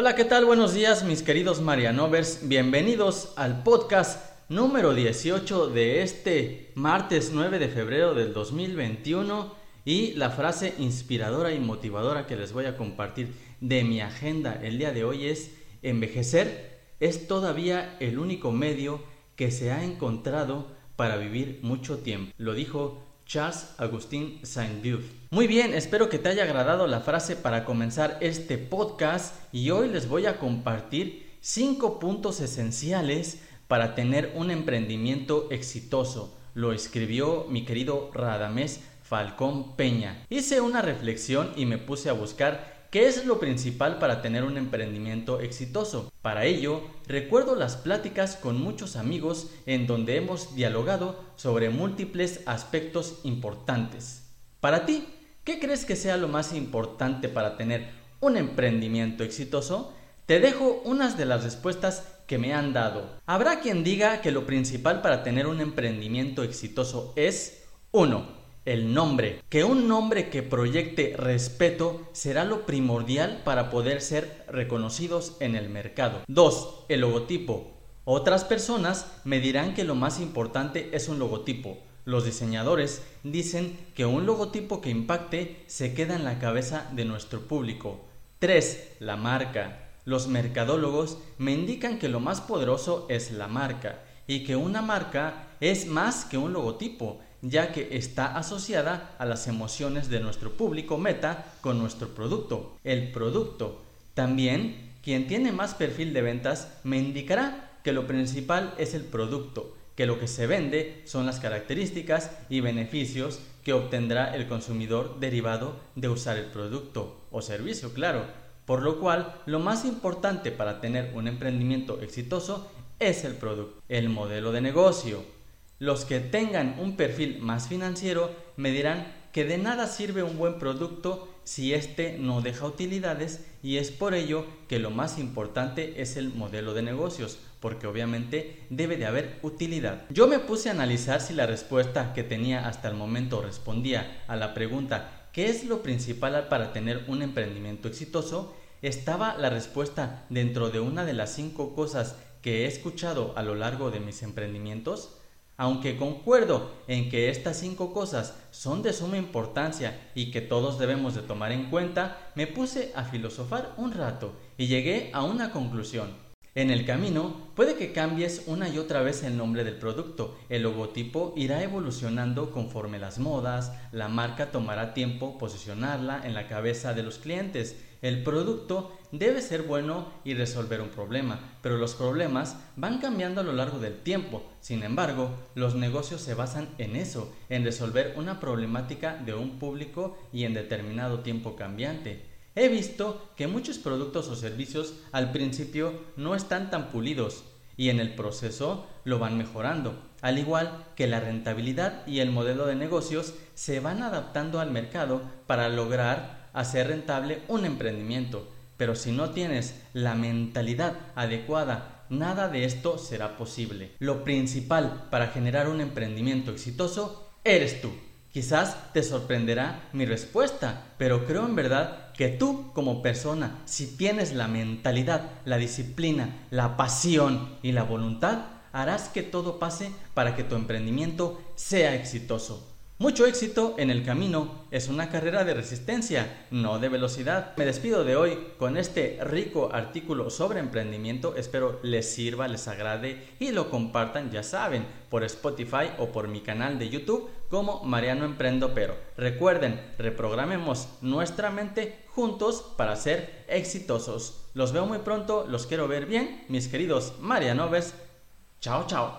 Hola, ¿qué tal? Buenos días, mis queridos Marianovers. Bienvenidos al podcast número 18 de este martes 9 de febrero del 2021 y la frase inspiradora y motivadora que les voy a compartir de mi agenda el día de hoy es envejecer es todavía el único medio que se ha encontrado para vivir mucho tiempo. Lo dijo Charles Agustín Saint-Beuve. Muy bien, espero que te haya agradado la frase para comenzar este podcast y hoy les voy a compartir cinco puntos esenciales para tener un emprendimiento exitoso. Lo escribió mi querido Radamés Falcón Peña. Hice una reflexión y me puse a buscar ¿Qué es lo principal para tener un emprendimiento exitoso? Para ello, recuerdo las pláticas con muchos amigos en donde hemos dialogado sobre múltiples aspectos importantes. Para ti, ¿qué crees que sea lo más importante para tener un emprendimiento exitoso? Te dejo unas de las respuestas que me han dado. Habrá quien diga que lo principal para tener un emprendimiento exitoso es 1 el nombre. Que un nombre que proyecte respeto será lo primordial para poder ser reconocidos en el mercado. 2. El logotipo. Otras personas me dirán que lo más importante es un logotipo. Los diseñadores dicen que un logotipo que impacte se queda en la cabeza de nuestro público. 3. La marca. Los mercadólogos me indican que lo más poderoso es la marca y que una marca es más que un logotipo, ya que está asociada a las emociones de nuestro público meta con nuestro producto, el producto. También, quien tiene más perfil de ventas me indicará que lo principal es el producto, que lo que se vende son las características y beneficios que obtendrá el consumidor derivado de usar el producto o servicio, claro. Por lo cual, lo más importante para tener un emprendimiento exitoso es el producto, el modelo de negocio, los que tengan un perfil más financiero me dirán que de nada sirve un buen producto si éste no deja utilidades y es por ello que lo más importante es el modelo de negocios, porque obviamente debe de haber utilidad. Yo me puse a analizar si la respuesta que tenía hasta el momento respondía a la pregunta ¿qué es lo principal para tener un emprendimiento exitoso? Estaba la respuesta dentro de una de las cinco cosas que he escuchado a lo largo de mis emprendimientos. Aunque concuerdo en que estas cinco cosas son de suma importancia y que todos debemos de tomar en cuenta, me puse a filosofar un rato y llegué a una conclusión. En el camino puede que cambies una y otra vez el nombre del producto, el logotipo irá evolucionando conforme las modas, la marca tomará tiempo posicionarla en la cabeza de los clientes, el producto debe ser bueno y resolver un problema, pero los problemas van cambiando a lo largo del tiempo. Sin embargo, los negocios se basan en eso, en resolver una problemática de un público y en determinado tiempo cambiante. He visto que muchos productos o servicios al principio no están tan pulidos y en el proceso lo van mejorando, al igual que la rentabilidad y el modelo de negocios se van adaptando al mercado para lograr hacer rentable un emprendimiento. Pero si no tienes la mentalidad adecuada, nada de esto será posible. Lo principal para generar un emprendimiento exitoso eres tú. Quizás te sorprenderá mi respuesta, pero creo en verdad que tú como persona, si tienes la mentalidad, la disciplina, la pasión y la voluntad, harás que todo pase para que tu emprendimiento sea exitoso. Mucho éxito en el camino es una carrera de resistencia, no de velocidad. Me despido de hoy con este rico artículo sobre emprendimiento. Espero les sirva, les agrade y lo compartan, ya saben, por Spotify o por mi canal de YouTube como Mariano Emprendo Pero. Recuerden, reprogramemos nuestra mente juntos para ser exitosos. Los veo muy pronto, los quiero ver bien, mis queridos Marianovers. Chao, chao.